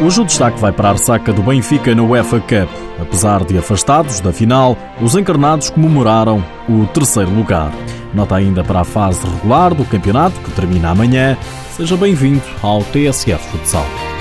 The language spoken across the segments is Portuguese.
Hoje o destaque vai para a ressaca do Benfica na UEFA Cup. Apesar de afastados da final, os encarnados comemoraram o terceiro lugar. Nota ainda para a fase regular do campeonato, que termina amanhã. Seja bem-vindo ao TSF Futsal.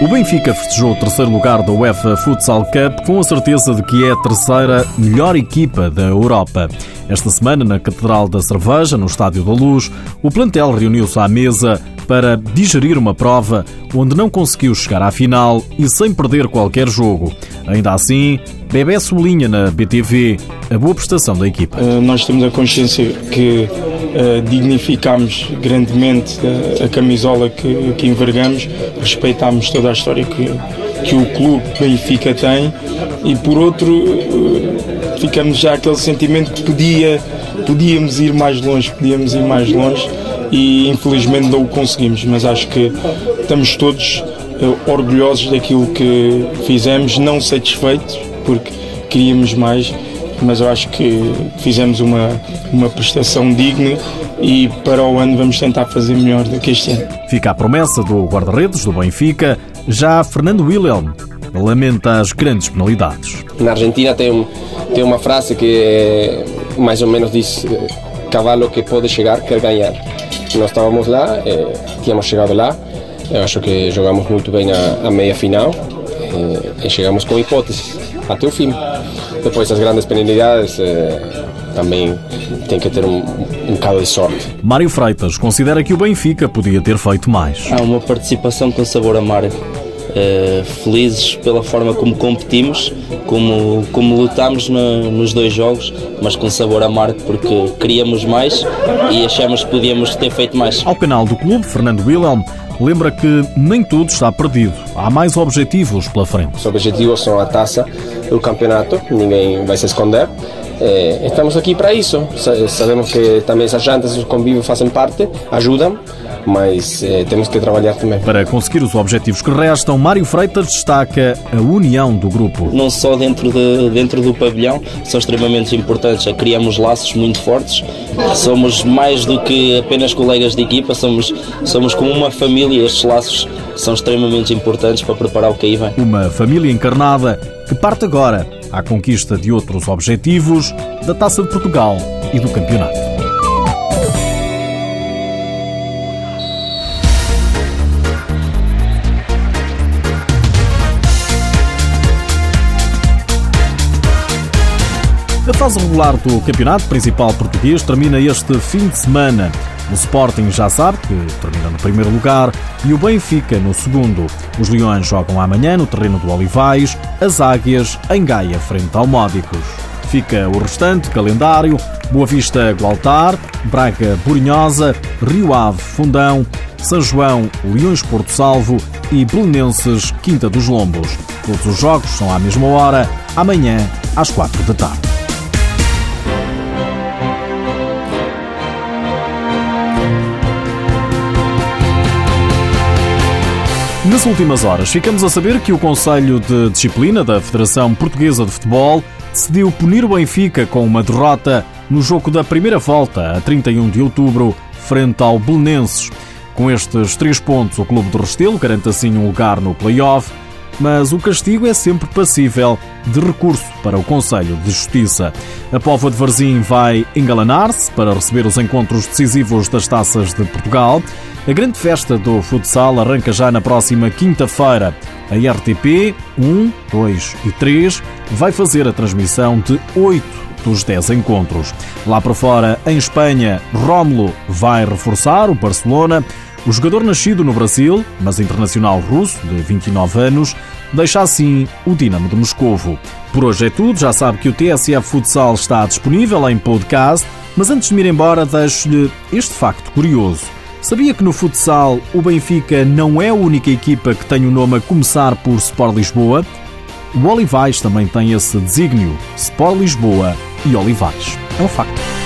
O Benfica festejou o terceiro lugar da UEFA Futsal Cup com a certeza de que é a terceira melhor equipa da Europa. Esta semana, na Catedral da Cerveja, no Estádio da Luz, o plantel reuniu-se à mesa para digerir uma prova onde não conseguiu chegar à final e sem perder qualquer jogo. Ainda assim, Bebé sublinha na BTV a boa prestação da equipa. Uh, nós temos a consciência que uh, dignificamos grandemente a, a camisola que, que envergamos, respeitamos toda a história que, que o clube Benfica tem e por outro ficamos já aquele sentimento que podia, podíamos ir mais longe, podíamos ir mais longe e infelizmente não o conseguimos, mas acho que estamos todos orgulhosos daquilo que fizemos, não satisfeitos, porque queríamos mais, mas eu acho que fizemos uma, uma prestação digna e para o ano vamos tentar fazer melhor do que este ano. Fica a promessa do guarda-redes do Benfica, já Fernando Wilhelm lamenta as grandes penalidades. Na Argentina tem, tem uma frase que mais ou menos diz cavalo que pode chegar quer ganhar. Nós estávamos lá, eh, tínhamos chegado lá, eu acho que jogamos muito bem a, a meia final eh, e chegamos com hipóteses até o fim. Depois as grandes penalidades eh, também tem que ter um, um bocado de sorte. Mário Freitas considera que o Benfica podia ter feito mais. Há uma participação com sabor amargo. Uh, felizes pela forma como competimos, como, como lutámos no, nos dois jogos, mas com sabor amargo porque queríamos mais e achamos que podíamos ter feito mais. Ao canal do clube, Fernando Wilhelm lembra que nem tudo está perdido. Há mais objetivos pela frente. Os objetivos são a taça, o campeonato, ninguém vai se esconder. É, estamos aqui para isso. Sabemos que também as jantas os convívios fazem parte, ajudam mas eh, temos que trabalhar também. Para conseguir os objetivos que restam, Mário Freitas destaca a união do grupo. Não só dentro, de, dentro do pavilhão, são extremamente importantes. Criamos laços muito fortes, somos mais do que apenas colegas de equipa, somos, somos como uma família. Estes laços são extremamente importantes para preparar o que aí vem. Uma família encarnada que parte agora à conquista de outros objetivos da Taça de Portugal e do Campeonato. A fase regular do Campeonato Principal Português termina este fim de semana. O Sporting já sabe que termina no primeiro lugar e o Benfica no segundo. Os Leões jogam amanhã no terreno do Olivais, as Águias em Gaia frente ao Módicos. Fica o restante calendário: Boa Vista Gualtar, Braga Burinhosa, Rio Ave Fundão, São João Leões Porto Salvo e Belenenses Quinta dos Lombos. Todos os jogos são à mesma hora, amanhã às quatro da tarde. Nas últimas horas, ficamos a saber que o Conselho de Disciplina da Federação Portuguesa de Futebol decidiu punir o Benfica com uma derrota no jogo da primeira volta, a 31 de outubro, frente ao Belenenses. Com estes três pontos, o Clube do Restelo garante assim um lugar no play-off, mas o castigo é sempre passível de recurso para o Conselho de Justiça. A Póvoa de Varzim vai engalanar-se para receber os encontros decisivos das Taças de Portugal. A grande festa do futsal arranca já na próxima quinta-feira. A RTP 1, 2 e 3 vai fazer a transmissão de 8 dos 10 encontros. Lá para fora, em Espanha, Rómulo vai reforçar o Barcelona. O jogador nascido no Brasil, mas internacional russo, de 29 anos, deixa assim o Dinamo de Moscovo. Por hoje é tudo, já sabe que o TSF Futsal está disponível em podcast, mas antes de me ir embora, deixo-lhe este facto curioso. Sabia que no futsal o Benfica não é a única equipa que tem o nome a começar por Sport Lisboa? O Olivais também tem esse desígnio, Sport Lisboa e Olivais. É um facto.